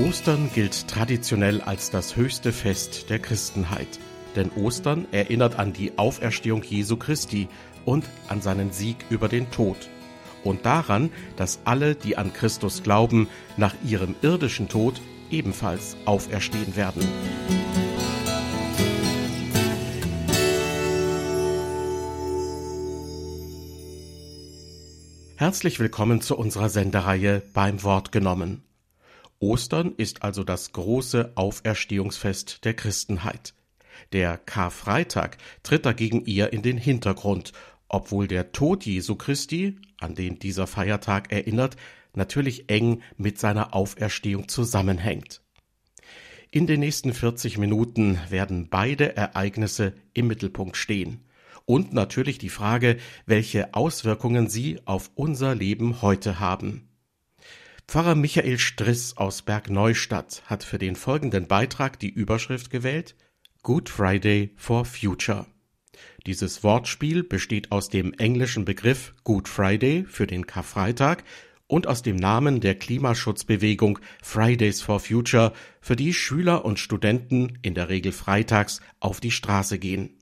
Ostern gilt traditionell als das höchste Fest der Christenheit. Denn Ostern erinnert an die Auferstehung Jesu Christi und an seinen Sieg über den Tod. Und daran, dass alle, die an Christus glauben, nach ihrem irdischen Tod ebenfalls auferstehen werden. Herzlich willkommen zu unserer Sendereihe beim Wort genommen. Ostern ist also das große Auferstehungsfest der Christenheit. Der Karfreitag tritt dagegen eher in den Hintergrund, obwohl der Tod Jesu Christi, an den dieser Feiertag erinnert, natürlich eng mit seiner Auferstehung zusammenhängt. In den nächsten 40 Minuten werden beide Ereignisse im Mittelpunkt stehen. Und natürlich die Frage, welche Auswirkungen sie auf unser Leben heute haben. Pfarrer Michael Striss aus Bergneustadt hat für den folgenden Beitrag die Überschrift gewählt Good Friday for Future. Dieses Wortspiel besteht aus dem englischen Begriff Good Friday für den Karfreitag und aus dem Namen der Klimaschutzbewegung Fridays for Future, für die Schüler und Studenten in der Regel freitags auf die Straße gehen.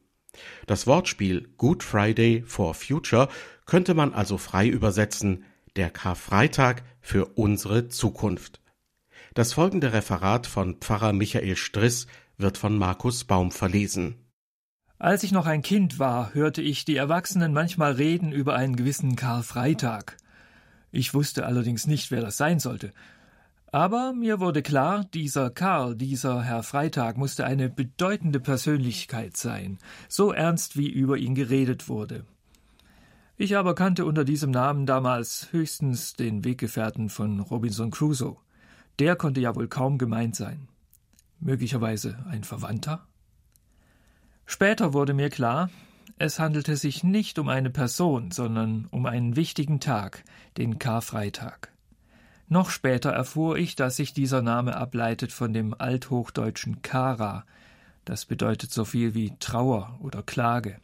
Das Wortspiel Good Friday for Future könnte man also frei übersetzen der Karfreitag für unsere Zukunft. Das folgende Referat von Pfarrer Michael Striss wird von Markus Baum verlesen. Als ich noch ein Kind war, hörte ich die Erwachsenen manchmal reden über einen gewissen Karfreitag. Ich wusste allerdings nicht, wer das sein sollte. Aber mir wurde klar, dieser Karl, dieser Herr Freitag musste eine bedeutende Persönlichkeit sein, so ernst wie über ihn geredet wurde. Ich aber kannte unter diesem Namen damals höchstens den Weggefährten von Robinson Crusoe. Der konnte ja wohl kaum gemeint sein. Möglicherweise ein Verwandter? Später wurde mir klar, es handelte sich nicht um eine Person, sondern um einen wichtigen Tag, den Karfreitag. Noch später erfuhr ich, dass sich dieser Name ableitet von dem althochdeutschen Kara, das bedeutet so viel wie Trauer oder Klage.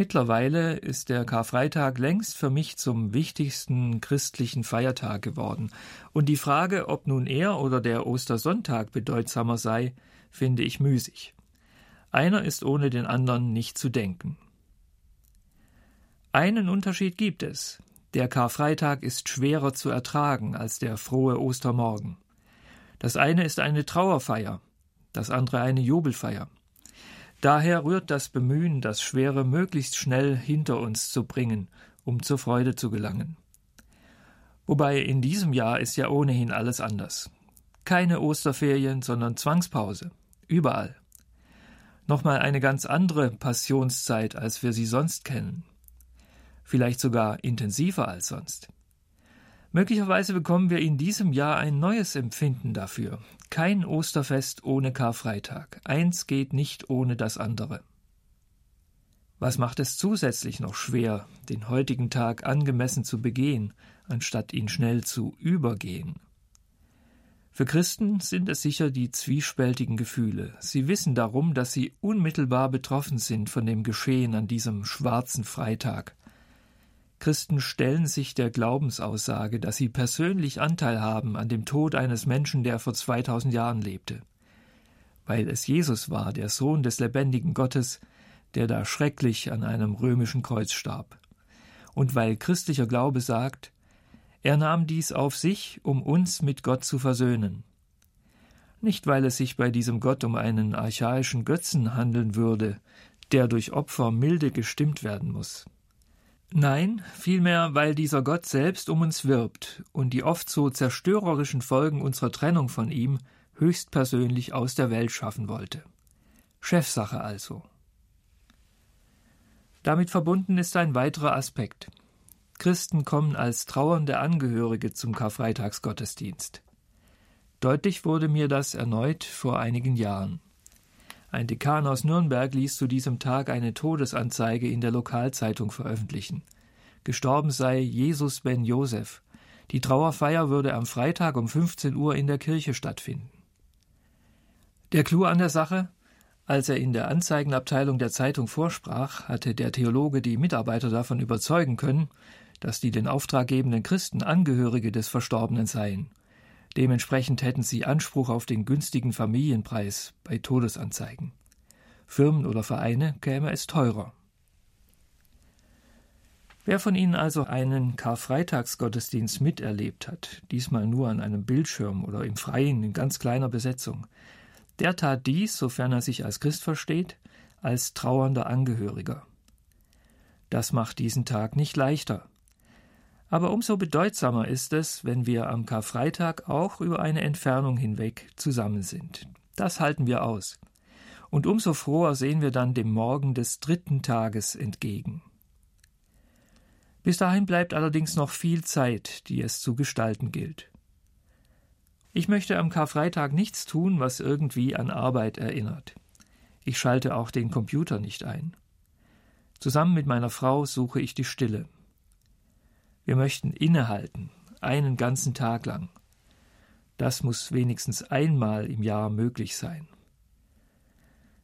Mittlerweile ist der Karfreitag längst für mich zum wichtigsten christlichen Feiertag geworden, und die Frage, ob nun er oder der Ostersonntag bedeutsamer sei, finde ich müßig. Einer ist ohne den anderen nicht zu denken. Einen Unterschied gibt es. Der Karfreitag ist schwerer zu ertragen als der frohe Ostermorgen. Das eine ist eine Trauerfeier, das andere eine Jubelfeier. Daher rührt das Bemühen, das Schwere möglichst schnell hinter uns zu bringen, um zur Freude zu gelangen. Wobei in diesem Jahr ist ja ohnehin alles anders. Keine Osterferien, sondern Zwangspause. Überall. Nochmal eine ganz andere Passionszeit, als wir sie sonst kennen. Vielleicht sogar intensiver als sonst. Möglicherweise bekommen wir in diesem Jahr ein neues Empfinden dafür. Kein Osterfest ohne Karfreitag. Eins geht nicht ohne das andere. Was macht es zusätzlich noch schwer, den heutigen Tag angemessen zu begehen, anstatt ihn schnell zu übergehen? Für Christen sind es sicher die zwiespältigen Gefühle. Sie wissen darum, dass sie unmittelbar betroffen sind von dem Geschehen an diesem schwarzen Freitag. Christen stellen sich der Glaubensaussage, dass sie persönlich Anteil haben an dem Tod eines Menschen, der vor 2000 Jahren lebte. Weil es Jesus war, der Sohn des lebendigen Gottes, der da schrecklich an einem römischen Kreuz starb. Und weil christlicher Glaube sagt, er nahm dies auf sich, um uns mit Gott zu versöhnen. Nicht weil es sich bei diesem Gott um einen archaischen Götzen handeln würde, der durch Opfer milde gestimmt werden muss. Nein, vielmehr, weil dieser Gott selbst um uns wirbt und die oft so zerstörerischen Folgen unserer Trennung von ihm höchstpersönlich aus der Welt schaffen wollte. Chefsache also. Damit verbunden ist ein weiterer Aspekt. Christen kommen als trauernde Angehörige zum Karfreitagsgottesdienst. Deutlich wurde mir das erneut vor einigen Jahren. Ein Dekan aus Nürnberg ließ zu diesem Tag eine Todesanzeige in der Lokalzeitung veröffentlichen. Gestorben sei Jesus ben Josef. Die Trauerfeier würde am Freitag um 15 Uhr in der Kirche stattfinden. Der Clou an der Sache? Als er in der Anzeigenabteilung der Zeitung vorsprach, hatte der Theologe die Mitarbeiter davon überzeugen können, dass die den Auftrag gebenden Christen Angehörige des Verstorbenen seien. Dementsprechend hätten sie Anspruch auf den günstigen Familienpreis bei Todesanzeigen. Firmen oder Vereine käme es teurer. Wer von Ihnen also einen Karfreitagsgottesdienst miterlebt hat, diesmal nur an einem Bildschirm oder im Freien in ganz kleiner Besetzung, der tat dies, sofern er sich als Christ versteht, als trauernder Angehöriger. Das macht diesen Tag nicht leichter. Aber umso bedeutsamer ist es, wenn wir am Karfreitag auch über eine Entfernung hinweg zusammen sind. Das halten wir aus. Und umso froher sehen wir dann dem Morgen des dritten Tages entgegen. Bis dahin bleibt allerdings noch viel Zeit, die es zu gestalten gilt. Ich möchte am Karfreitag nichts tun, was irgendwie an Arbeit erinnert. Ich schalte auch den Computer nicht ein. Zusammen mit meiner Frau suche ich die Stille. Wir möchten innehalten, einen ganzen Tag lang. Das muss wenigstens einmal im Jahr möglich sein.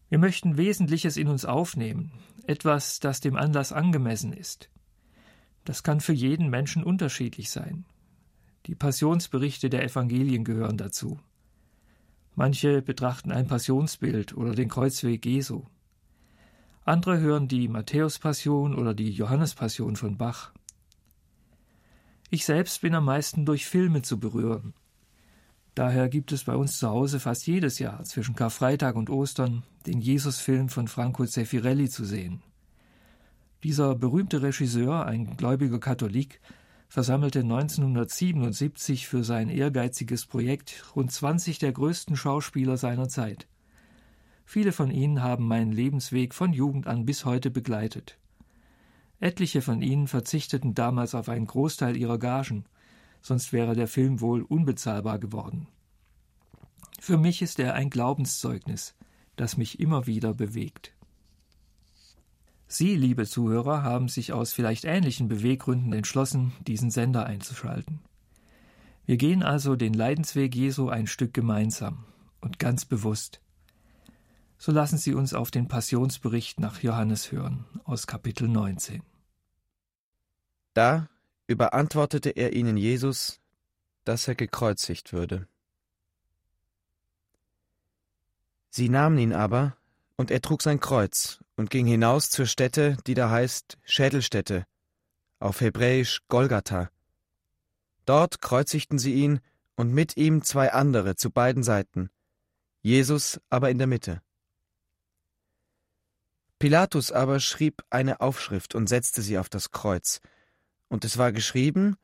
Wir möchten Wesentliches in uns aufnehmen, etwas, das dem Anlass angemessen ist. Das kann für jeden Menschen unterschiedlich sein. Die Passionsberichte der Evangelien gehören dazu. Manche betrachten ein Passionsbild oder den Kreuzweg Jesu. Andere hören die Matthäus-Passion oder die Johannes-Passion von Bach. Ich selbst bin am meisten durch Filme zu berühren. Daher gibt es bei uns zu Hause fast jedes Jahr zwischen Karfreitag und Ostern den Jesus-Film von Franco Zeffirelli zu sehen. Dieser berühmte Regisseur, ein gläubiger Katholik, versammelte 1977 für sein ehrgeiziges Projekt rund 20 der größten Schauspieler seiner Zeit. Viele von ihnen haben meinen Lebensweg von Jugend an bis heute begleitet. Etliche von ihnen verzichteten damals auf einen Großteil ihrer Gagen, sonst wäre der Film wohl unbezahlbar geworden. Für mich ist er ein Glaubenszeugnis, das mich immer wieder bewegt. Sie, liebe Zuhörer, haben sich aus vielleicht ähnlichen Beweggründen entschlossen, diesen Sender einzuschalten. Wir gehen also den Leidensweg Jesu ein Stück gemeinsam und ganz bewusst. So lassen Sie uns auf den Passionsbericht nach Johannes hören aus Kapitel 19. Da überantwortete er ihnen Jesus, dass er gekreuzigt würde. Sie nahmen ihn aber, und er trug sein Kreuz und ging hinaus zur Stätte, die da heißt Schädelstätte, auf Hebräisch Golgatha. Dort kreuzigten sie ihn und mit ihm zwei andere zu beiden Seiten, Jesus aber in der Mitte. Pilatus aber schrieb eine Aufschrift und setzte sie auf das Kreuz, und es war geschrieben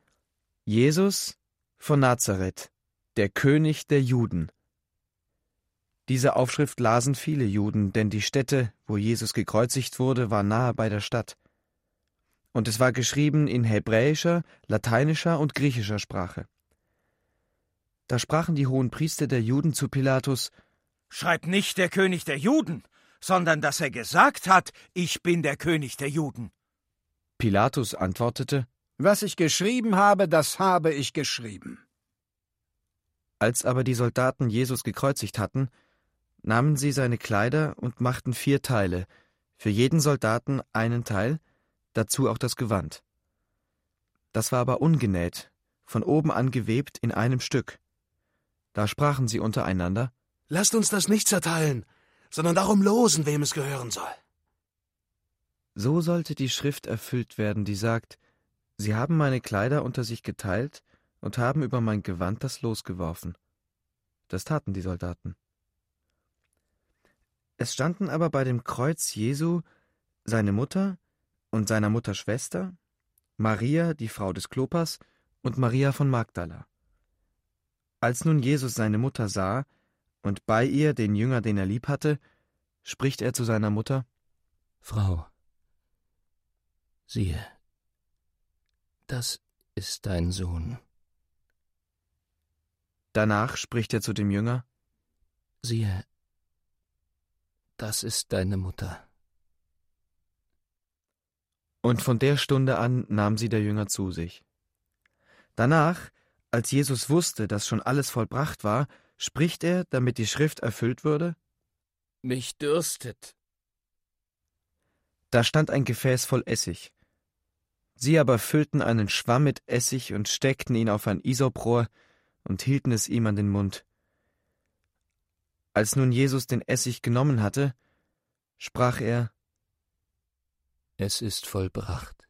Jesus von Nazareth, der König der Juden. Diese Aufschrift lasen viele Juden, denn die Stätte, wo Jesus gekreuzigt wurde, war nahe bei der Stadt. Und es war geschrieben in hebräischer, lateinischer und griechischer Sprache. Da sprachen die hohen Priester der Juden zu Pilatus Schreibt nicht der König der Juden, sondern dass er gesagt hat, ich bin der König der Juden. Pilatus antwortete Was ich geschrieben habe, das habe ich geschrieben. Als aber die Soldaten Jesus gekreuzigt hatten, nahmen sie seine Kleider und machten vier Teile, für jeden Soldaten einen Teil, dazu auch das Gewand. Das war aber ungenäht, von oben an gewebt in einem Stück. Da sprachen sie untereinander Lasst uns das nicht zerteilen, sondern darum losen, wem es gehören soll. So sollte die Schrift erfüllt werden, die sagt Sie haben meine Kleider unter sich geteilt und haben über mein Gewand das Los geworfen. Das taten die Soldaten. Es standen aber bei dem Kreuz Jesu seine Mutter und seiner Mutter Schwester, Maria, die Frau des Klopas, und Maria von Magdala. Als nun Jesus seine Mutter sah und bei ihr den Jünger, den er lieb hatte, spricht er zu seiner Mutter Frau, siehe, das ist dein Sohn. Danach spricht er zu dem Jünger Siehe, das ist deine Mutter. Und von der Stunde an nahm sie der Jünger zu sich. Danach, als Jesus wusste, dass schon alles vollbracht war, spricht er, damit die Schrift erfüllt würde Mich dürstet. Da stand ein Gefäß voll Essig. Sie aber füllten einen Schwamm mit Essig und steckten ihn auf ein Isoprohr und hielten es ihm an den Mund. Als nun Jesus den Essig genommen hatte, sprach er Es ist vollbracht.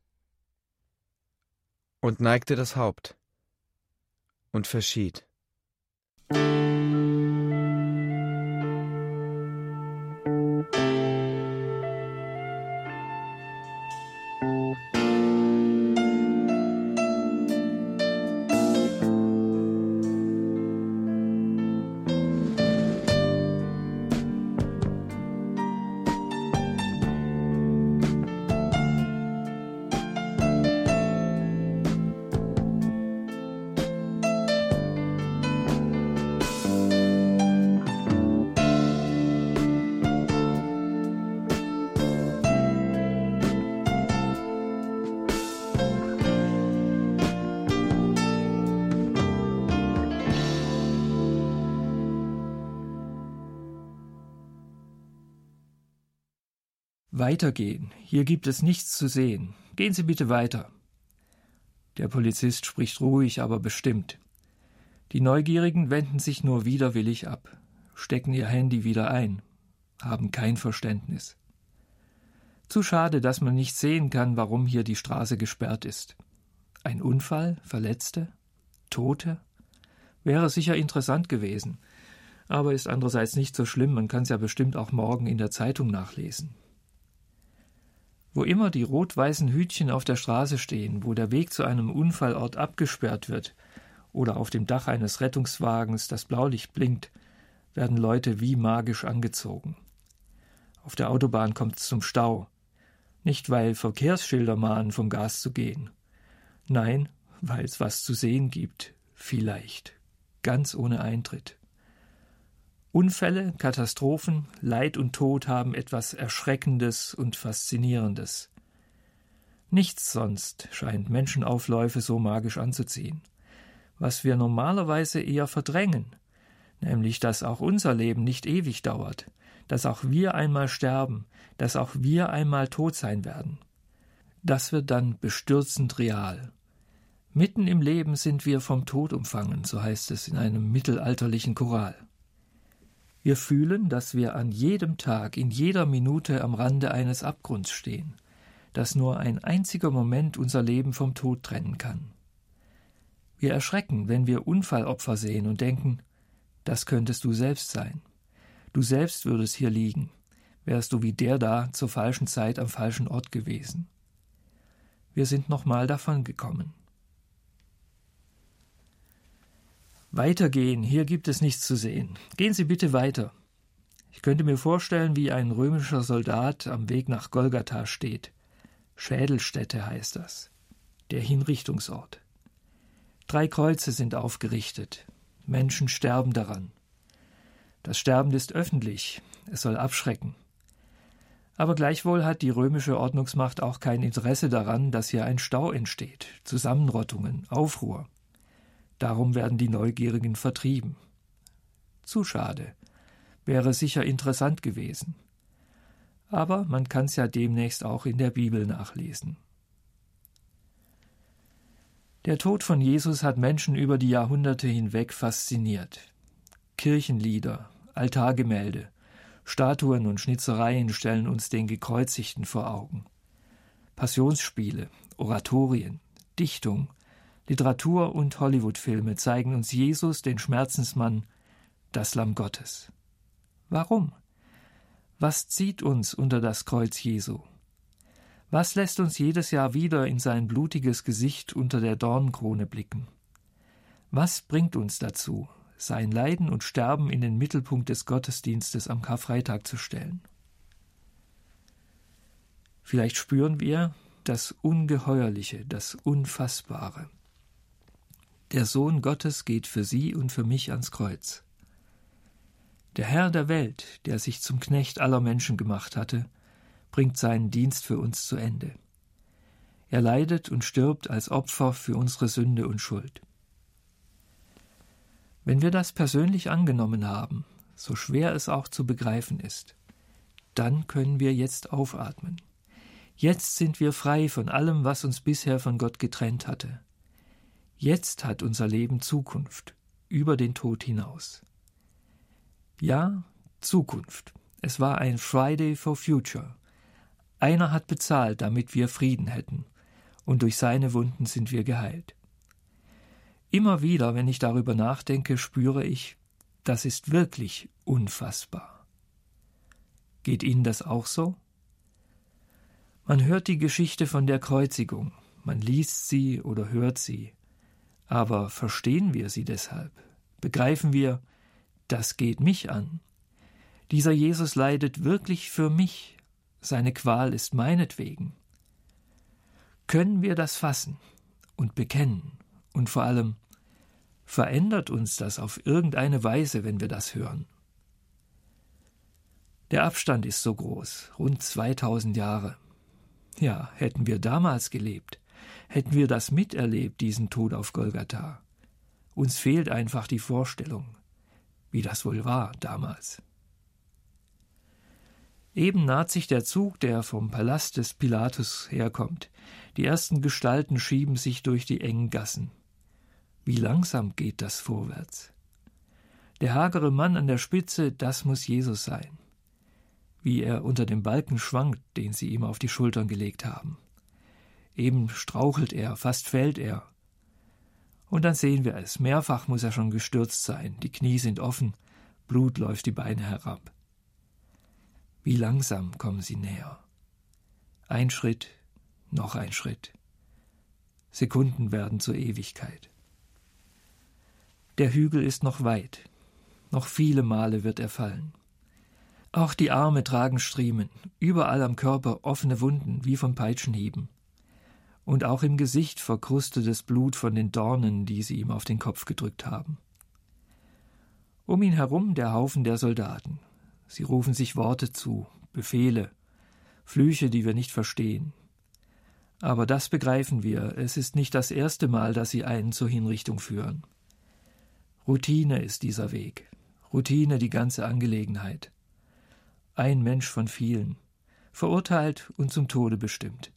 und neigte das Haupt und verschied. Weitergehen. Hier gibt es nichts zu sehen. Gehen Sie bitte weiter. Der Polizist spricht ruhig, aber bestimmt. Die Neugierigen wenden sich nur widerwillig ab, stecken ihr Handy wieder ein, haben kein Verständnis. Zu schade, dass man nicht sehen kann, warum hier die Straße gesperrt ist. Ein Unfall, Verletzte, Tote? Wäre sicher interessant gewesen, aber ist andererseits nicht so schlimm, man kann es ja bestimmt auch morgen in der Zeitung nachlesen. Wo immer die rot-weißen Hütchen auf der Straße stehen, wo der Weg zu einem Unfallort abgesperrt wird, oder auf dem Dach eines Rettungswagens das Blaulicht blinkt, werden Leute wie magisch angezogen. Auf der Autobahn kommt es zum Stau. Nicht weil Verkehrsschilder mahnen, vom Gas zu gehen. Nein, weil es was zu sehen gibt. Vielleicht. Ganz ohne Eintritt. Unfälle, Katastrophen, Leid und Tod haben etwas Erschreckendes und Faszinierendes. Nichts sonst scheint Menschenaufläufe so magisch anzuziehen. Was wir normalerweise eher verdrängen, nämlich dass auch unser Leben nicht ewig dauert, dass auch wir einmal sterben, dass auch wir einmal tot sein werden. Das wird dann bestürzend real. Mitten im Leben sind wir vom Tod umfangen, so heißt es in einem mittelalterlichen Choral. Wir fühlen, dass wir an jedem Tag, in jeder Minute am Rande eines Abgrunds stehen, dass nur ein einziger Moment unser Leben vom Tod trennen kann. Wir erschrecken, wenn wir Unfallopfer sehen und denken, das könntest du selbst sein. Du selbst würdest hier liegen, wärst du wie der da zur falschen Zeit am falschen Ort gewesen. Wir sind nochmal davon gekommen. Weitergehen, hier gibt es nichts zu sehen. Gehen Sie bitte weiter. Ich könnte mir vorstellen, wie ein römischer Soldat am Weg nach Golgatha steht. Schädelstätte heißt das. Der Hinrichtungsort. Drei Kreuze sind aufgerichtet. Menschen sterben daran. Das Sterben ist öffentlich, es soll abschrecken. Aber gleichwohl hat die römische Ordnungsmacht auch kein Interesse daran, dass hier ein Stau entsteht, Zusammenrottungen, Aufruhr. Darum werden die Neugierigen vertrieben. Zu schade. Wäre sicher interessant gewesen. Aber man kann's ja demnächst auch in der Bibel nachlesen. Der Tod von Jesus hat Menschen über die Jahrhunderte hinweg fasziniert. Kirchenlieder, Altargemälde, Statuen und Schnitzereien stellen uns den Gekreuzigten vor Augen. Passionsspiele, Oratorien, Dichtung, Literatur und Hollywoodfilme zeigen uns Jesus, den Schmerzensmann, das Lamm Gottes. Warum? Was zieht uns unter das Kreuz Jesu? Was lässt uns jedes Jahr wieder in sein blutiges Gesicht unter der Dornenkrone blicken? Was bringt uns dazu, sein Leiden und Sterben in den Mittelpunkt des Gottesdienstes am Karfreitag zu stellen? Vielleicht spüren wir das Ungeheuerliche, das Unfassbare. Der Sohn Gottes geht für Sie und für mich ans Kreuz. Der Herr der Welt, der sich zum Knecht aller Menschen gemacht hatte, bringt seinen Dienst für uns zu Ende. Er leidet und stirbt als Opfer für unsere Sünde und Schuld. Wenn wir das persönlich angenommen haben, so schwer es auch zu begreifen ist, dann können wir jetzt aufatmen. Jetzt sind wir frei von allem, was uns bisher von Gott getrennt hatte. Jetzt hat unser Leben Zukunft, über den Tod hinaus. Ja, Zukunft. Es war ein Friday for Future. Einer hat bezahlt, damit wir Frieden hätten, und durch seine Wunden sind wir geheilt. Immer wieder, wenn ich darüber nachdenke, spüre ich, das ist wirklich unfassbar. Geht Ihnen das auch so? Man hört die Geschichte von der Kreuzigung, man liest sie oder hört sie, aber verstehen wir sie deshalb? Begreifen wir, das geht mich an? Dieser Jesus leidet wirklich für mich, seine Qual ist meinetwegen. Können wir das fassen und bekennen und vor allem verändert uns das auf irgendeine Weise, wenn wir das hören? Der Abstand ist so groß, rund 2000 Jahre. Ja, hätten wir damals gelebt, hätten wir das miterlebt, diesen Tod auf Golgatha. Uns fehlt einfach die Vorstellung, wie das wohl war damals. Eben naht sich der Zug, der vom Palast des Pilatus herkommt. Die ersten Gestalten schieben sich durch die engen Gassen. Wie langsam geht das vorwärts. Der hagere Mann an der Spitze, das muss Jesus sein wie er unter dem Balken schwankt, den sie ihm auf die Schultern gelegt haben. Eben strauchelt er, fast fällt er. Und dann sehen wir es, mehrfach muss er schon gestürzt sein, die Knie sind offen, Blut läuft die Beine herab. Wie langsam kommen sie näher. Ein Schritt, noch ein Schritt. Sekunden werden zur Ewigkeit. Der Hügel ist noch weit, noch viele Male wird er fallen. Auch die Arme tragen Striemen, überall am Körper offene Wunden wie von Peitschenhieben. Und auch im Gesicht verkrustetes Blut von den Dornen, die sie ihm auf den Kopf gedrückt haben. Um ihn herum der Haufen der Soldaten. Sie rufen sich Worte zu, Befehle, Flüche, die wir nicht verstehen. Aber das begreifen wir, es ist nicht das erste Mal, dass sie einen zur Hinrichtung führen. Routine ist dieser Weg, Routine die ganze Angelegenheit ein Mensch von vielen, verurteilt und zum Tode bestimmt.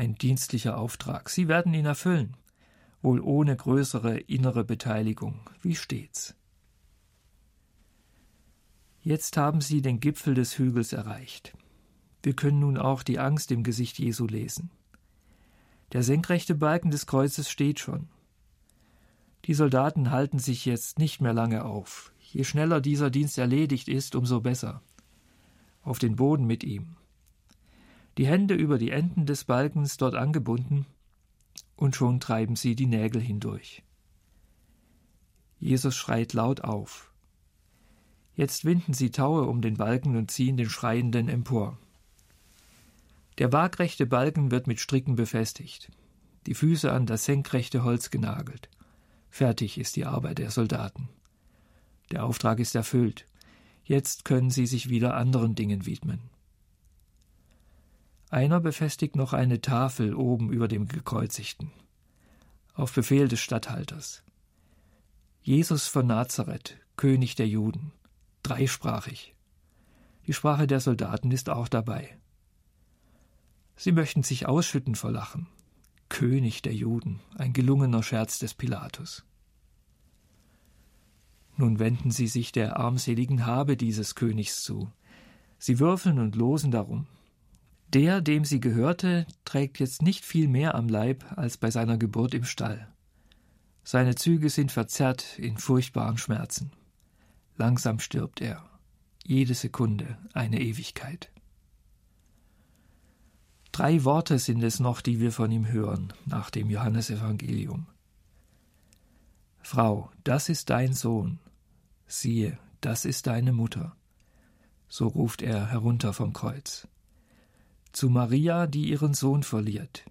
Ein dienstlicher Auftrag, Sie werden ihn erfüllen, wohl ohne größere innere Beteiligung, wie stets. Jetzt haben Sie den Gipfel des Hügels erreicht. Wir können nun auch die Angst im Gesicht Jesu lesen. Der senkrechte Balken des Kreuzes steht schon. Die Soldaten halten sich jetzt nicht mehr lange auf. Je schneller dieser Dienst erledigt ist, umso besser auf den Boden mit ihm. Die Hände über die Enden des Balkens dort angebunden, und schon treiben sie die Nägel hindurch. Jesus schreit laut auf. Jetzt winden sie Taue um den Balken und ziehen den Schreienden empor. Der waagrechte Balken wird mit Stricken befestigt, die Füße an das senkrechte Holz genagelt. Fertig ist die Arbeit der Soldaten. Der Auftrag ist erfüllt. Jetzt können sie sich wieder anderen Dingen widmen. Einer befestigt noch eine Tafel oben über dem Gekreuzigten. Auf Befehl des Statthalters. Jesus von Nazareth, König der Juden, dreisprachig. Die Sprache der Soldaten ist auch dabei. Sie möchten sich ausschütten vor Lachen. König der Juden, ein gelungener Scherz des Pilatus. Nun wenden sie sich der armseligen Habe dieses Königs zu. Sie würfeln und losen darum. Der, dem sie gehörte, trägt jetzt nicht viel mehr am Leib als bei seiner Geburt im Stall. Seine Züge sind verzerrt in furchtbaren Schmerzen. Langsam stirbt er. Jede Sekunde eine Ewigkeit. Drei Worte sind es noch, die wir von ihm hören, nach dem Johannesevangelium. Frau, das ist dein Sohn siehe, das ist deine Mutter. So ruft er herunter vom Kreuz. Zu Maria, die ihren Sohn verliert,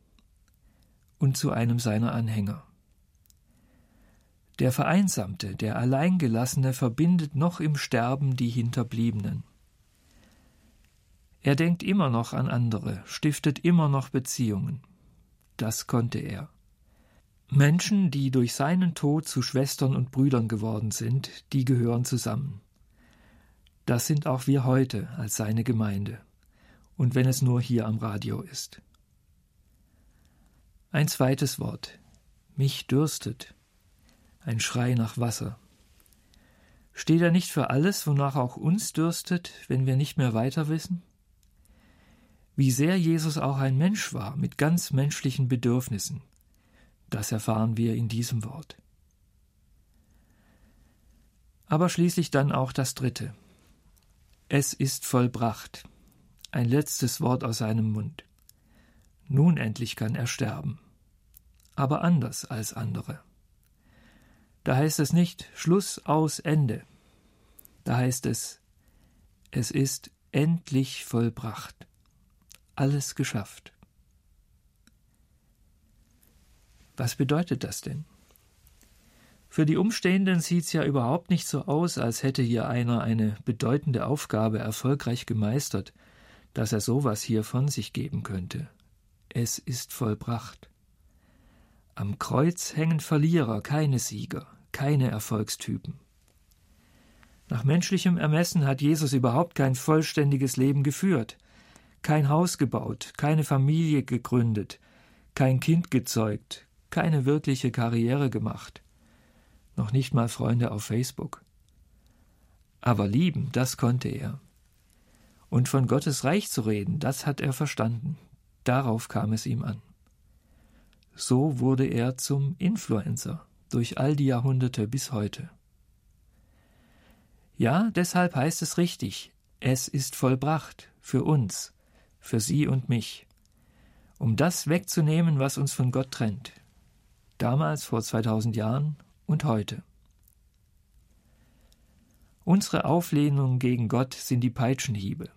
und zu einem seiner Anhänger. Der Vereinsamte, der Alleingelassene verbindet noch im Sterben die Hinterbliebenen. Er denkt immer noch an andere, stiftet immer noch Beziehungen. Das konnte er. Menschen, die durch seinen Tod zu Schwestern und Brüdern geworden sind, die gehören zusammen. Das sind auch wir heute als seine Gemeinde, und wenn es nur hier am Radio ist. Ein zweites Wort. Mich dürstet. ein Schrei nach Wasser. Steht er nicht für alles, wonach auch uns dürstet, wenn wir nicht mehr weiter wissen? Wie sehr Jesus auch ein Mensch war, mit ganz menschlichen Bedürfnissen, das erfahren wir in diesem Wort. Aber schließlich dann auch das dritte. Es ist vollbracht. Ein letztes Wort aus seinem Mund. Nun endlich kann er sterben. Aber anders als andere. Da heißt es nicht Schluss aus Ende. Da heißt es, es ist endlich vollbracht. Alles geschafft. Was bedeutet das denn? Für die Umstehenden sieht's ja überhaupt nicht so aus, als hätte hier einer eine bedeutende Aufgabe erfolgreich gemeistert, dass er sowas hier von sich geben könnte. Es ist vollbracht. Am Kreuz hängen Verlierer, keine Sieger, keine Erfolgstypen. Nach menschlichem Ermessen hat Jesus überhaupt kein vollständiges Leben geführt, kein Haus gebaut, keine Familie gegründet, kein Kind gezeugt, keine wirkliche Karriere gemacht noch nicht mal Freunde auf Facebook. Aber lieben, das konnte er. Und von Gottes Reich zu reden, das hat er verstanden. Darauf kam es ihm an. So wurde er zum Influencer durch all die Jahrhunderte bis heute. Ja, deshalb heißt es richtig, es ist vollbracht für uns, für Sie und mich, um das wegzunehmen, was uns von Gott trennt. Damals vor 2000 Jahren und heute. Unsere Auflehnung gegen Gott sind die Peitschenhiebe.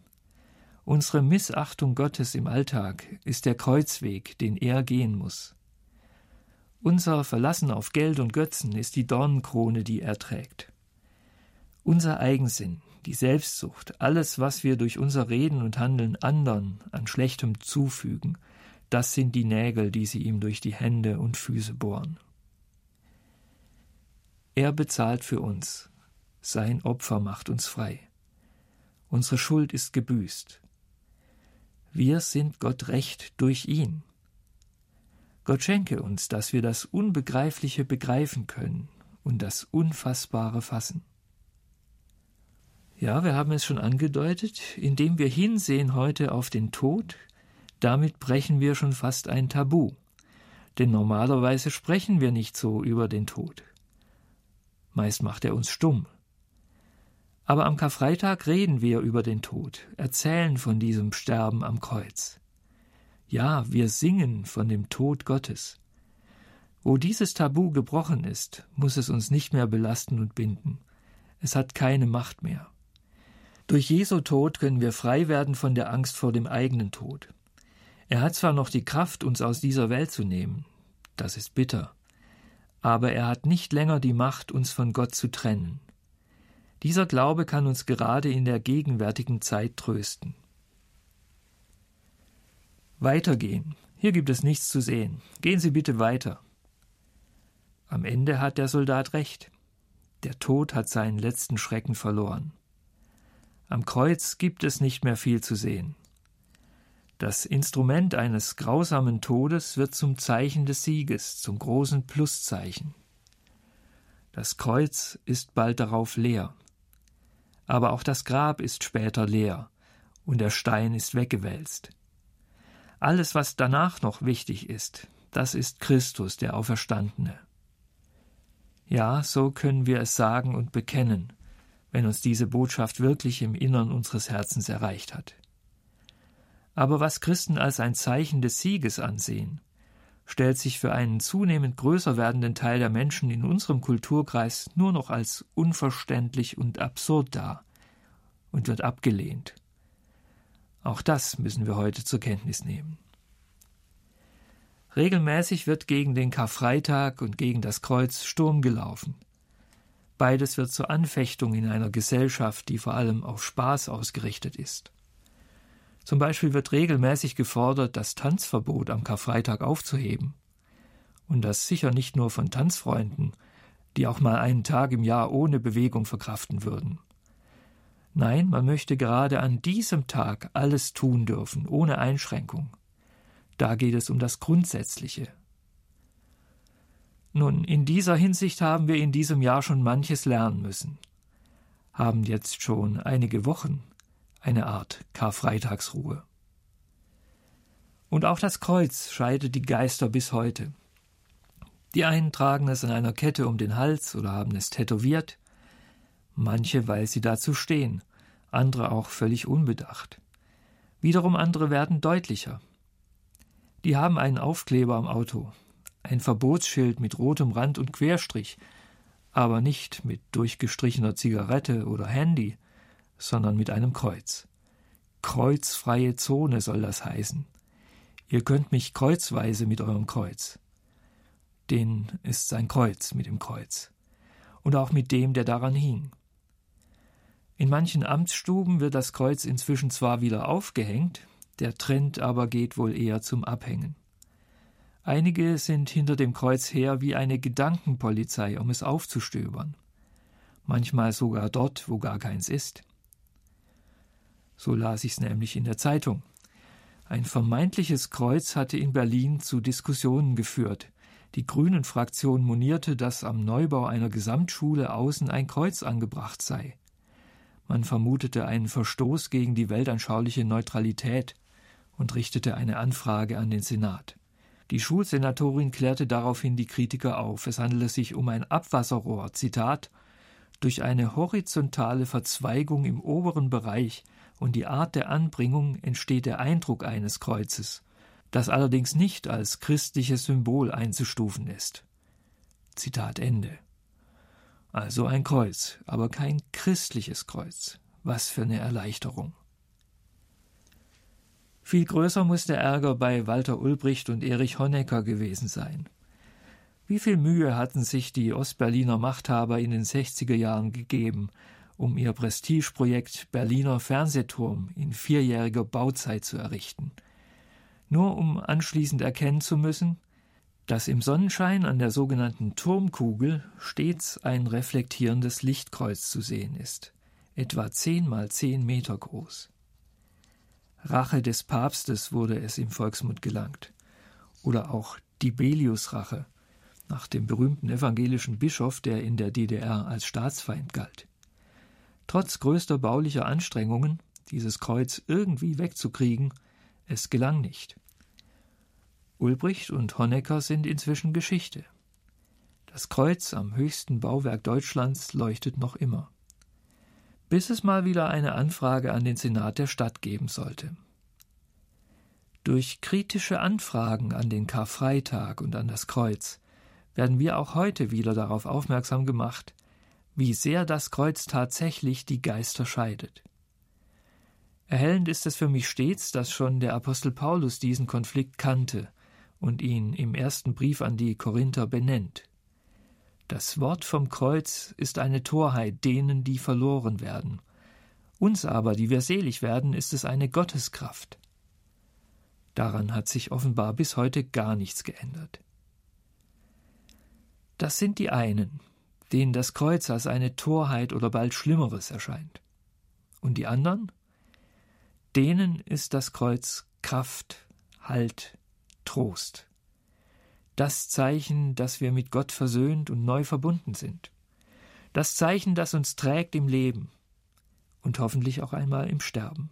Unsere Missachtung Gottes im Alltag ist der Kreuzweg, den er gehen muss. Unser Verlassen auf Geld und Götzen ist die Dornenkrone, die er trägt. Unser Eigensinn, die Selbstsucht, alles, was wir durch unser Reden und Handeln anderen an Schlechtem zufügen, das sind die Nägel, die sie ihm durch die Hände und Füße bohren. Er bezahlt für uns. Sein Opfer macht uns frei. Unsere Schuld ist gebüßt. Wir sind Gott recht durch ihn. Gott schenke uns, dass wir das Unbegreifliche begreifen können und das Unfassbare fassen. Ja, wir haben es schon angedeutet, indem wir hinsehen heute auf den Tod, damit brechen wir schon fast ein Tabu. Denn normalerweise sprechen wir nicht so über den Tod. Meist macht er uns stumm. Aber am Karfreitag reden wir über den Tod, erzählen von diesem Sterben am Kreuz. Ja, wir singen von dem Tod Gottes. Wo dieses Tabu gebrochen ist, muss es uns nicht mehr belasten und binden. Es hat keine Macht mehr. Durch Jesu Tod können wir frei werden von der Angst vor dem eigenen Tod. Er hat zwar noch die Kraft, uns aus dieser Welt zu nehmen, das ist bitter, aber er hat nicht länger die Macht, uns von Gott zu trennen. Dieser Glaube kann uns gerade in der gegenwärtigen Zeit trösten. Weitergehen. Hier gibt es nichts zu sehen. Gehen Sie bitte weiter. Am Ende hat der Soldat recht. Der Tod hat seinen letzten Schrecken verloren. Am Kreuz gibt es nicht mehr viel zu sehen. Das Instrument eines grausamen Todes wird zum Zeichen des Sieges, zum großen Pluszeichen. Das Kreuz ist bald darauf leer. Aber auch das Grab ist später leer und der Stein ist weggewälzt. Alles, was danach noch wichtig ist, das ist Christus, der Auferstandene. Ja, so können wir es sagen und bekennen, wenn uns diese Botschaft wirklich im Innern unseres Herzens erreicht hat. Aber was Christen als ein Zeichen des Sieges ansehen, stellt sich für einen zunehmend größer werdenden Teil der Menschen in unserem Kulturkreis nur noch als unverständlich und absurd dar und wird abgelehnt. Auch das müssen wir heute zur Kenntnis nehmen. Regelmäßig wird gegen den Karfreitag und gegen das Kreuz Sturm gelaufen. Beides wird zur Anfechtung in einer Gesellschaft, die vor allem auf Spaß ausgerichtet ist. Zum Beispiel wird regelmäßig gefordert, das Tanzverbot am Karfreitag aufzuheben. Und das sicher nicht nur von Tanzfreunden, die auch mal einen Tag im Jahr ohne Bewegung verkraften würden. Nein, man möchte gerade an diesem Tag alles tun dürfen, ohne Einschränkung. Da geht es um das Grundsätzliche. Nun, in dieser Hinsicht haben wir in diesem Jahr schon manches lernen müssen, haben jetzt schon einige Wochen eine Art Karfreitagsruhe. Und auch das Kreuz scheidet die Geister bis heute. Die einen tragen es an einer Kette um den Hals oder haben es tätowiert, manche, weil sie dazu stehen, andere auch völlig unbedacht. Wiederum andere werden deutlicher. Die haben einen Aufkleber am Auto, ein Verbotsschild mit rotem Rand und Querstrich, aber nicht mit durchgestrichener Zigarette oder Handy, sondern mit einem Kreuz. Kreuzfreie Zone soll das heißen. Ihr könnt mich kreuzweise mit eurem Kreuz. Den ist sein Kreuz mit dem Kreuz. Und auch mit dem, der daran hing. In manchen Amtsstuben wird das Kreuz inzwischen zwar wieder aufgehängt, der Trend aber geht wohl eher zum Abhängen. Einige sind hinter dem Kreuz her wie eine Gedankenpolizei, um es aufzustöbern. Manchmal sogar dort, wo gar keins ist. So las ich's nämlich in der Zeitung. Ein vermeintliches Kreuz hatte in Berlin zu Diskussionen geführt. Die Grünen-Fraktion monierte, dass am Neubau einer Gesamtschule außen ein Kreuz angebracht sei. Man vermutete einen Verstoß gegen die weltanschauliche Neutralität und richtete eine Anfrage an den Senat. Die Schulsenatorin klärte daraufhin die Kritiker auf. Es handele sich um ein Abwasserrohr, Zitat, durch eine horizontale Verzweigung im oberen Bereich und die Art der Anbringung entsteht der Eindruck eines Kreuzes, das allerdings nicht als christliches Symbol einzustufen ist. Zitat Ende. Also ein Kreuz, aber kein christliches Kreuz. Was für eine Erleichterung. Viel größer muss der Ärger bei Walter Ulbricht und Erich Honecker gewesen sein. Wie viel Mühe hatten sich die Ostberliner Machthaber in den 60er Jahren gegeben, um ihr Prestigeprojekt Berliner Fernsehturm in vierjähriger Bauzeit zu errichten. Nur um anschließend erkennen zu müssen, dass im Sonnenschein an der sogenannten Turmkugel stets ein reflektierendes Lichtkreuz zu sehen ist, etwa zehn mal zehn Meter groß. Rache des Papstes wurde es im Volksmund gelangt. Oder auch Dibelius-Rache, nach dem berühmten evangelischen Bischof, der in der DDR als Staatsfeind galt. Trotz größter baulicher Anstrengungen, dieses Kreuz irgendwie wegzukriegen, es gelang nicht. Ulbricht und Honecker sind inzwischen Geschichte. Das Kreuz am höchsten Bauwerk Deutschlands leuchtet noch immer bis es mal wieder eine Anfrage an den Senat der Stadt geben sollte. Durch kritische Anfragen an den Karfreitag und an das Kreuz werden wir auch heute wieder darauf aufmerksam gemacht, wie sehr das Kreuz tatsächlich die Geister scheidet. Erhellend ist es für mich stets, dass schon der Apostel Paulus diesen Konflikt kannte und ihn im ersten Brief an die Korinther benennt. Das Wort vom Kreuz ist eine Torheit denen, die verloren werden. Uns aber, die wir selig werden, ist es eine Gotteskraft. Daran hat sich offenbar bis heute gar nichts geändert. Das sind die einen, denen das Kreuz als eine Torheit oder bald Schlimmeres erscheint. Und die anderen? Denen ist das Kreuz Kraft, Halt, Trost das Zeichen, dass wir mit Gott versöhnt und neu verbunden sind. Das Zeichen, das uns trägt im Leben und hoffentlich auch einmal im Sterben.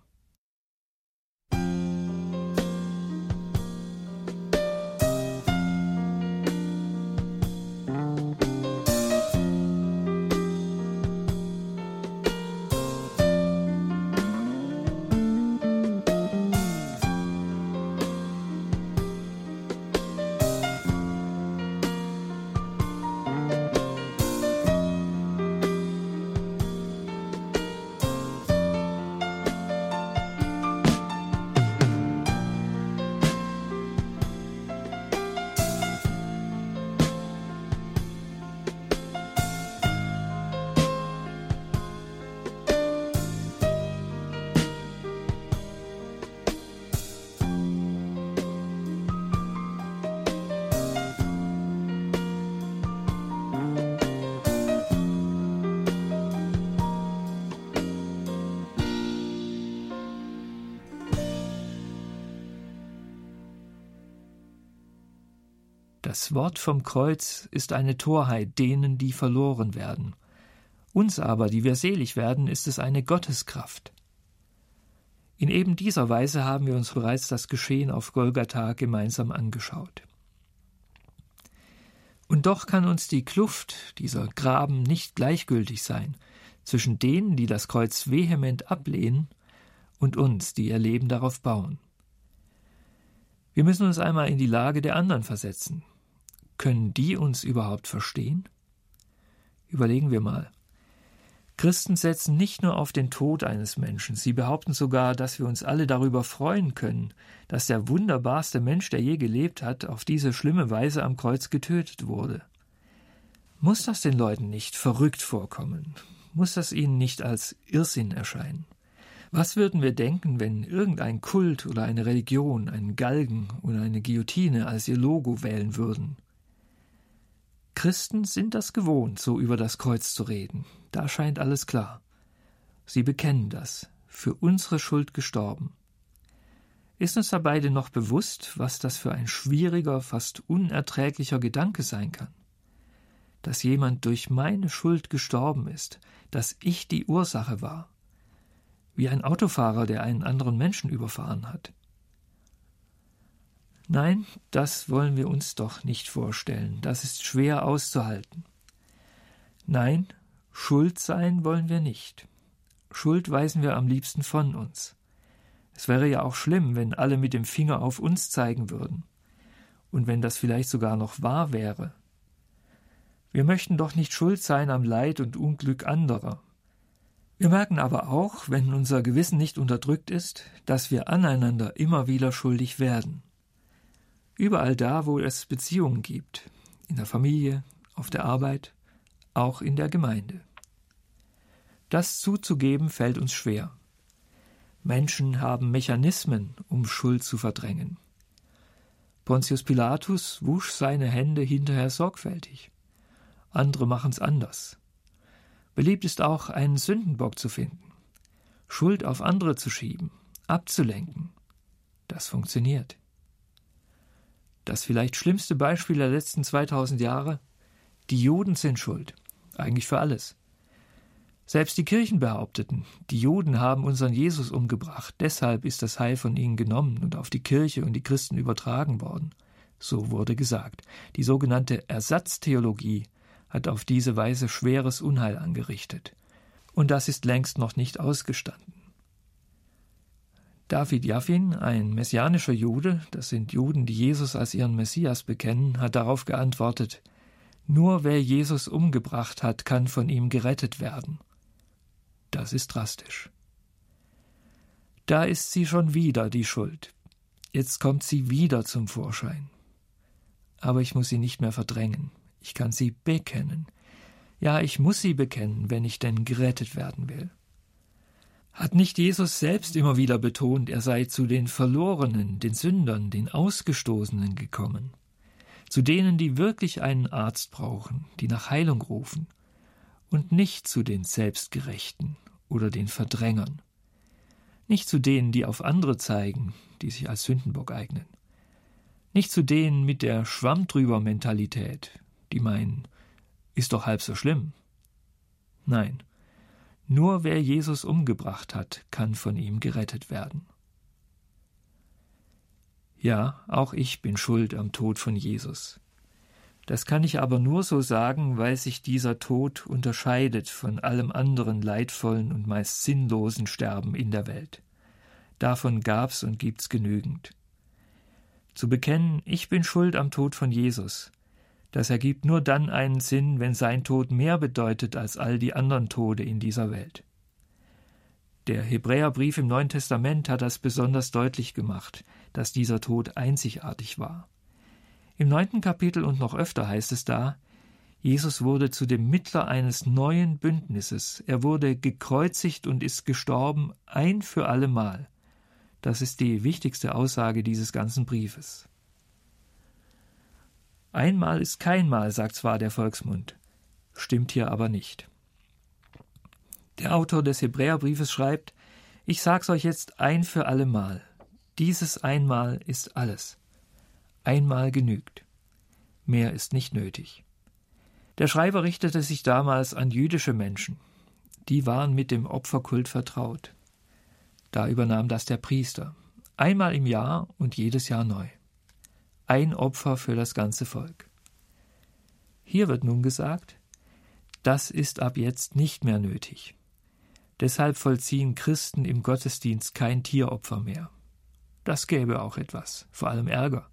Wort vom Kreuz ist eine Torheit denen, die verloren werden. Uns aber, die wir selig werden, ist es eine Gotteskraft. In eben dieser Weise haben wir uns bereits das Geschehen auf Golgatha gemeinsam angeschaut. Und doch kann uns die Kluft, dieser Graben, nicht gleichgültig sein zwischen denen, die das Kreuz vehement ablehnen, und uns, die ihr Leben darauf bauen. Wir müssen uns einmal in die Lage der anderen versetzen. Können die uns überhaupt verstehen? Überlegen wir mal. Christen setzen nicht nur auf den Tod eines Menschen, sie behaupten sogar, dass wir uns alle darüber freuen können, dass der wunderbarste Mensch, der je gelebt hat, auf diese schlimme Weise am Kreuz getötet wurde. Muss das den Leuten nicht verrückt vorkommen? Muss das ihnen nicht als Irrsinn erscheinen? Was würden wir denken, wenn irgendein Kult oder eine Religion einen Galgen oder eine Guillotine als ihr Logo wählen würden? Christen sind das gewohnt, so über das Kreuz zu reden. Da scheint alles klar. Sie bekennen das, für unsere Schuld gestorben. Ist uns dabei denn noch bewusst, was das für ein schwieriger, fast unerträglicher Gedanke sein kann? Dass jemand durch meine Schuld gestorben ist, dass ich die Ursache war, wie ein Autofahrer, der einen anderen Menschen überfahren hat. Nein, das wollen wir uns doch nicht vorstellen, das ist schwer auszuhalten. Nein, Schuld sein wollen wir nicht. Schuld weisen wir am liebsten von uns. Es wäre ja auch schlimm, wenn alle mit dem Finger auf uns zeigen würden. Und wenn das vielleicht sogar noch wahr wäre. Wir möchten doch nicht schuld sein am Leid und Unglück anderer. Wir merken aber auch, wenn unser Gewissen nicht unterdrückt ist, dass wir aneinander immer wieder schuldig werden. Überall da, wo es Beziehungen gibt, in der Familie, auf der Arbeit, auch in der Gemeinde. Das zuzugeben fällt uns schwer. Menschen haben Mechanismen, um Schuld zu verdrängen. Pontius Pilatus wusch seine Hände hinterher sorgfältig. Andere machen's anders. Beliebt ist auch, einen Sündenbock zu finden, Schuld auf andere zu schieben, abzulenken. Das funktioniert. Das vielleicht schlimmste Beispiel der letzten 2000 Jahre? Die Juden sind schuld. Eigentlich für alles. Selbst die Kirchen behaupteten, die Juden haben unseren Jesus umgebracht, deshalb ist das Heil von ihnen genommen und auf die Kirche und die Christen übertragen worden. So wurde gesagt. Die sogenannte Ersatztheologie hat auf diese Weise schweres Unheil angerichtet. Und das ist längst noch nicht ausgestanden. David Jaffin, ein messianischer Jude, das sind Juden, die Jesus als ihren Messias bekennen, hat darauf geantwortet Nur wer Jesus umgebracht hat, kann von ihm gerettet werden. Das ist drastisch. Da ist sie schon wieder die Schuld. Jetzt kommt sie wieder zum Vorschein. Aber ich muss sie nicht mehr verdrängen. Ich kann sie bekennen. Ja, ich muss sie bekennen, wenn ich denn gerettet werden will. Hat nicht Jesus selbst immer wieder betont, er sei zu den Verlorenen, den Sündern, den Ausgestoßenen gekommen? Zu denen, die wirklich einen Arzt brauchen, die nach Heilung rufen, und nicht zu den Selbstgerechten oder den Verdrängern. Nicht zu denen, die auf andere zeigen, die sich als Sündenbock eignen. Nicht zu denen mit der Schwammdrüber-Mentalität, die meinen, ist doch halb so schlimm. Nein, nur wer Jesus umgebracht hat, kann von ihm gerettet werden. Ja, auch ich bin schuld am Tod von Jesus. Das kann ich aber nur so sagen, weil sich dieser Tod unterscheidet von allem anderen leidvollen und meist sinnlosen Sterben in der Welt. Davon gab's und gibt's genügend. Zu bekennen, ich bin schuld am Tod von Jesus, das ergibt nur dann einen Sinn, wenn sein Tod mehr bedeutet als all die anderen Tode in dieser Welt. Der Hebräerbrief im Neuen Testament hat das besonders deutlich gemacht, dass dieser Tod einzigartig war. Im neunten Kapitel und noch öfter heißt es da, Jesus wurde zu dem Mittler eines neuen Bündnisses. Er wurde gekreuzigt und ist gestorben ein für allemal. Das ist die wichtigste Aussage dieses ganzen Briefes. Einmal ist kein Mal, sagt zwar der Volksmund, stimmt hier aber nicht. Der Autor des Hebräerbriefes schreibt, ich sag's euch jetzt ein für allemal. Dieses einmal ist alles. Einmal genügt. Mehr ist nicht nötig. Der Schreiber richtete sich damals an jüdische Menschen. Die waren mit dem Opferkult vertraut. Da übernahm das der Priester. Einmal im Jahr und jedes Jahr neu. Ein Opfer für das ganze Volk. Hier wird nun gesagt, das ist ab jetzt nicht mehr nötig. Deshalb vollziehen Christen im Gottesdienst kein Tieropfer mehr. Das gäbe auch etwas, vor allem Ärger,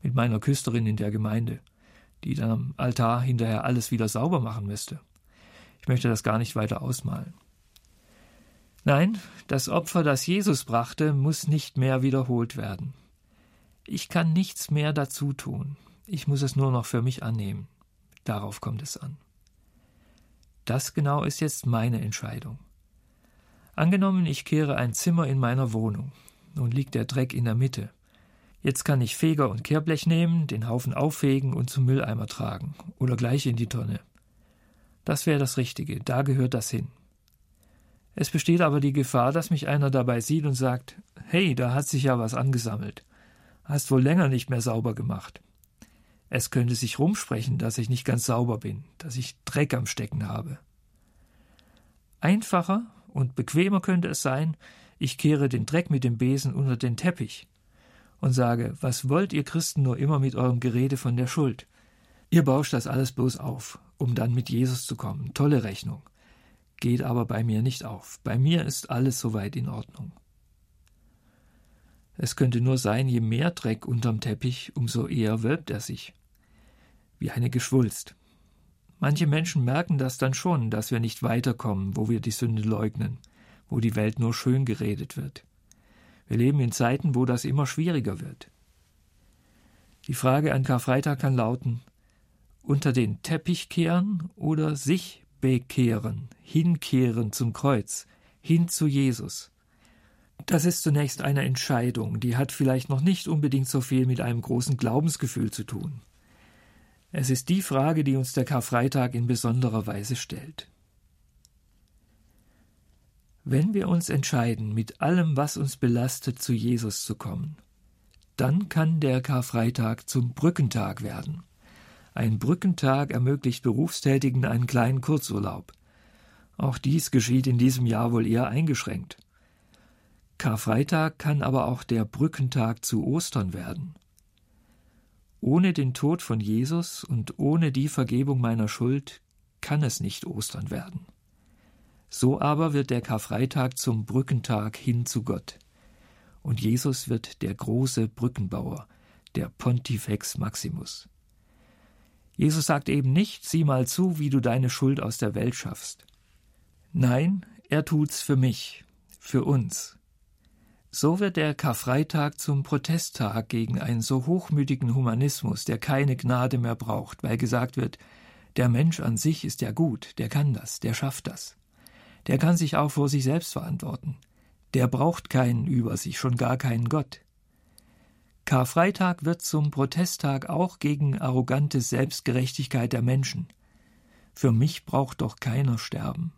mit meiner Küsterin in der Gemeinde, die dann am Altar hinterher alles wieder sauber machen müsste. Ich möchte das gar nicht weiter ausmalen. Nein, das Opfer, das Jesus brachte, muss nicht mehr wiederholt werden. Ich kann nichts mehr dazu tun. Ich muss es nur noch für mich annehmen. Darauf kommt es an. Das genau ist jetzt meine Entscheidung. Angenommen, ich kehre ein Zimmer in meiner Wohnung. Nun liegt der Dreck in der Mitte. Jetzt kann ich Feger und Kehrblech nehmen, den Haufen auffegen und zum Mülleimer tragen oder gleich in die Tonne. Das wäre das Richtige, da gehört das hin. Es besteht aber die Gefahr, dass mich einer dabei sieht und sagt, hey, da hat sich ja was angesammelt. Hast wohl länger nicht mehr sauber gemacht. Es könnte sich rumsprechen, dass ich nicht ganz sauber bin, dass ich Dreck am Stecken habe. Einfacher und bequemer könnte es sein, ich kehre den Dreck mit dem Besen unter den Teppich und sage, was wollt ihr Christen nur immer mit eurem Gerede von der Schuld? Ihr bauscht das alles bloß auf, um dann mit Jesus zu kommen. Tolle Rechnung. Geht aber bei mir nicht auf. Bei mir ist alles soweit in Ordnung. Es könnte nur sein, je mehr Dreck unterm Teppich, umso eher wölbt er sich. Wie eine Geschwulst. Manche Menschen merken das dann schon, dass wir nicht weiterkommen, wo wir die Sünde leugnen, wo die Welt nur schön geredet wird. Wir leben in Zeiten, wo das immer schwieriger wird. Die Frage an Karfreitag kann lauten: unter den Teppich kehren oder sich bekehren, hinkehren zum Kreuz, hin zu Jesus. Das ist zunächst eine Entscheidung, die hat vielleicht noch nicht unbedingt so viel mit einem großen Glaubensgefühl zu tun. Es ist die Frage, die uns der Karfreitag in besonderer Weise stellt. Wenn wir uns entscheiden, mit allem, was uns belastet, zu Jesus zu kommen, dann kann der Karfreitag zum Brückentag werden. Ein Brückentag ermöglicht Berufstätigen einen kleinen Kurzurlaub. Auch dies geschieht in diesem Jahr wohl eher eingeschränkt. Karfreitag kann aber auch der Brückentag zu Ostern werden. Ohne den Tod von Jesus und ohne die Vergebung meiner Schuld kann es nicht Ostern werden. So aber wird der Karfreitag zum Brückentag hin zu Gott. Und Jesus wird der große Brückenbauer, der Pontifex Maximus. Jesus sagt eben nicht, sieh mal zu, wie du deine Schuld aus der Welt schaffst. Nein, er tut's für mich, für uns. So wird der Karfreitag zum Protesttag gegen einen so hochmütigen Humanismus, der keine Gnade mehr braucht, weil gesagt wird, der Mensch an sich ist ja gut, der kann das, der schafft das. Der kann sich auch vor sich selbst verantworten. Der braucht keinen über sich, schon gar keinen Gott. Karfreitag wird zum Protesttag auch gegen arrogante Selbstgerechtigkeit der Menschen. Für mich braucht doch keiner sterben.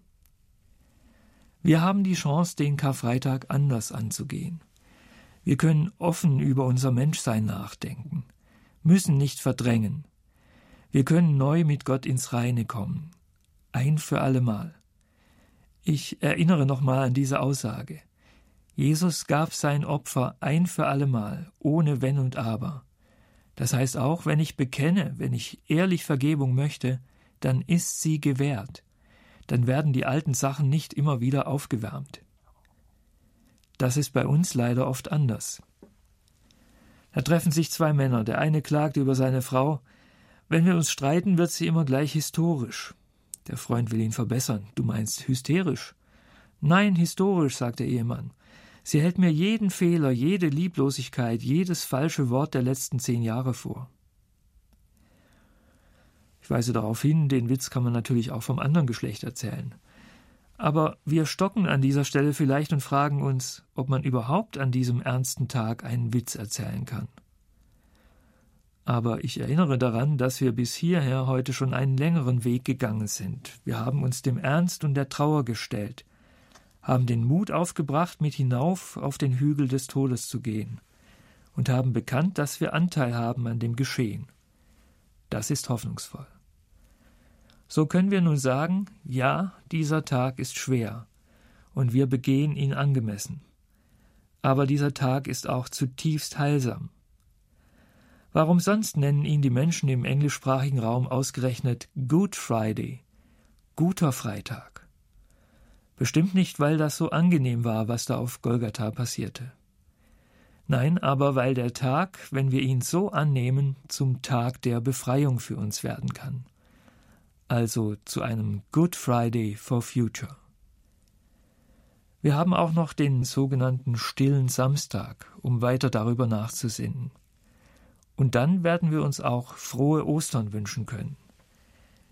Wir haben die Chance, den Karfreitag anders anzugehen. Wir können offen über unser Menschsein nachdenken, müssen nicht verdrängen. Wir können neu mit Gott ins Reine kommen, ein für allemal. Ich erinnere nochmal an diese Aussage. Jesus gab sein Opfer ein für allemal, ohne Wenn und Aber. Das heißt auch, wenn ich bekenne, wenn ich ehrlich Vergebung möchte, dann ist sie gewährt dann werden die alten Sachen nicht immer wieder aufgewärmt. Das ist bei uns leider oft anders. Da treffen sich zwei Männer, der eine klagt über seine Frau, wenn wir uns streiten, wird sie immer gleich historisch. Der Freund will ihn verbessern. Du meinst hysterisch? Nein, historisch, sagt der Ehemann. Sie hält mir jeden Fehler, jede Lieblosigkeit, jedes falsche Wort der letzten zehn Jahre vor. Ich weise darauf hin, den Witz kann man natürlich auch vom anderen Geschlecht erzählen. Aber wir stocken an dieser Stelle vielleicht und fragen uns, ob man überhaupt an diesem ernsten Tag einen Witz erzählen kann. Aber ich erinnere daran, dass wir bis hierher heute schon einen längeren Weg gegangen sind. Wir haben uns dem Ernst und der Trauer gestellt, haben den Mut aufgebracht, mit hinauf auf den Hügel des Todes zu gehen, und haben bekannt, dass wir Anteil haben an dem Geschehen. Das ist hoffnungsvoll. So können wir nun sagen, ja, dieser Tag ist schwer, und wir begehen ihn angemessen. Aber dieser Tag ist auch zutiefst heilsam. Warum sonst nennen ihn die Menschen im englischsprachigen Raum ausgerechnet Good Friday, guter Freitag? Bestimmt nicht, weil das so angenehm war, was da auf Golgatha passierte. Nein, aber weil der Tag, wenn wir ihn so annehmen, zum Tag der Befreiung für uns werden kann. Also zu einem Good Friday for Future. Wir haben auch noch den sogenannten stillen Samstag, um weiter darüber nachzusinnen. Und dann werden wir uns auch frohe Ostern wünschen können.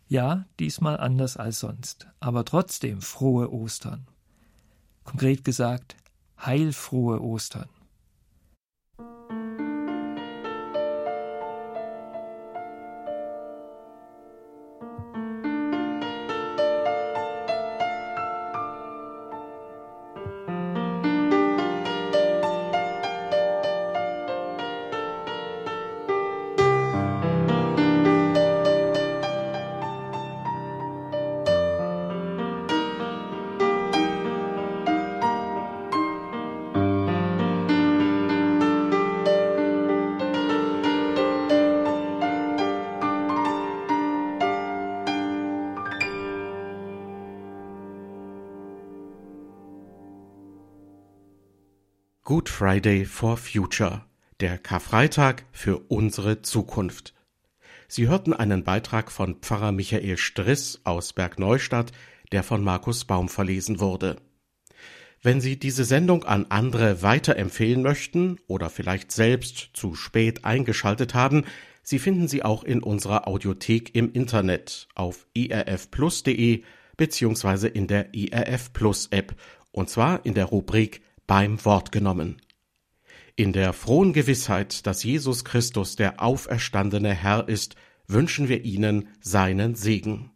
Ja, diesmal anders als sonst, aber trotzdem frohe Ostern. Konkret gesagt, heilfrohe Ostern. Good Friday for Future, der Karfreitag für unsere Zukunft. Sie hörten einen Beitrag von Pfarrer Michael Striss aus Bergneustadt, der von Markus Baum verlesen wurde. Wenn Sie diese Sendung an andere weiterempfehlen möchten oder vielleicht selbst zu spät eingeschaltet haben, Sie finden sie auch in unserer Audiothek im Internet auf irfplus.de beziehungsweise in der IRF Plus App und zwar in der Rubrik beim Wort genommen. In der frohen Gewissheit, dass Jesus Christus der auferstandene Herr ist, wünschen wir Ihnen seinen Segen.